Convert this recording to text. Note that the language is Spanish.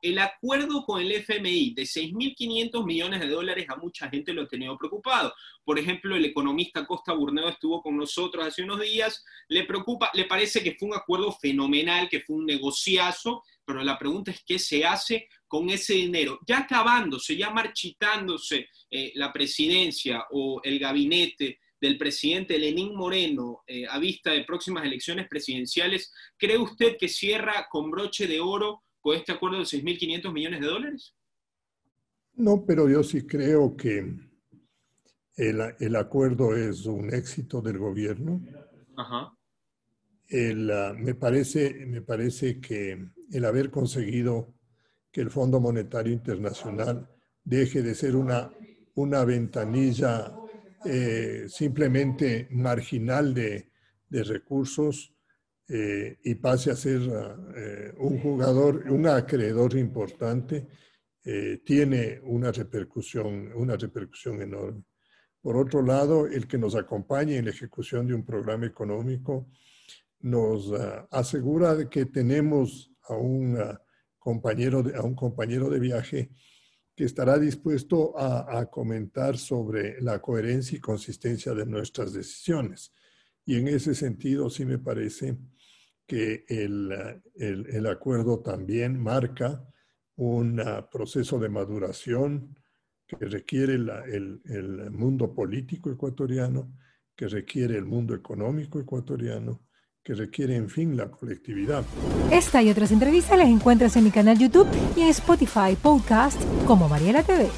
el acuerdo con el FMI de 6.500 millones de dólares a mucha gente lo ha tenido preocupado. Por ejemplo, el economista Costa Burneo estuvo con nosotros hace unos días, le preocupa, le parece que fue un acuerdo fenomenal, que fue un negociazo, pero la pregunta es qué se hace con ese dinero. Ya acabándose, ya marchitándose eh, la presidencia o el gabinete del presidente Lenín Moreno eh, a vista de próximas elecciones presidenciales, ¿cree usted que cierra con broche de oro este acuerdo de 6.500 millones de dólares? No, pero yo sí creo que el, acuerdo es un éxito del gobierno. Ajá. Ah, me, parece, me parece que el haber conseguido que el Fondo Monetario Internacional deje de ser una, una ventanilla eh, simplemente marginal de, de recursos eh, y pase a ser eh, un jugador, un acreedor importante, tiene una repercusión, una repercusión enorme. Por otro lado, el que nos acompañe en la ejecución de un programa económico nos ah, asegura de que tenemos a un, ah, compañero de, a un compañero de viaje que estará dispuesto a, comentar sobre la coherencia y consistencia de nuestras decisiones. Y en ese sentido, sí me parece que el, el, acuerdo también marca un proceso de maduración que requiere el, el mundo político ecuatoriano, que requiere el mundo económico ecuatoriano que requiere, en fin, la colectividad. Esta y otras entrevistas las encuentras en mi canal YouTube y en Spotify Podcast como Mariela TV.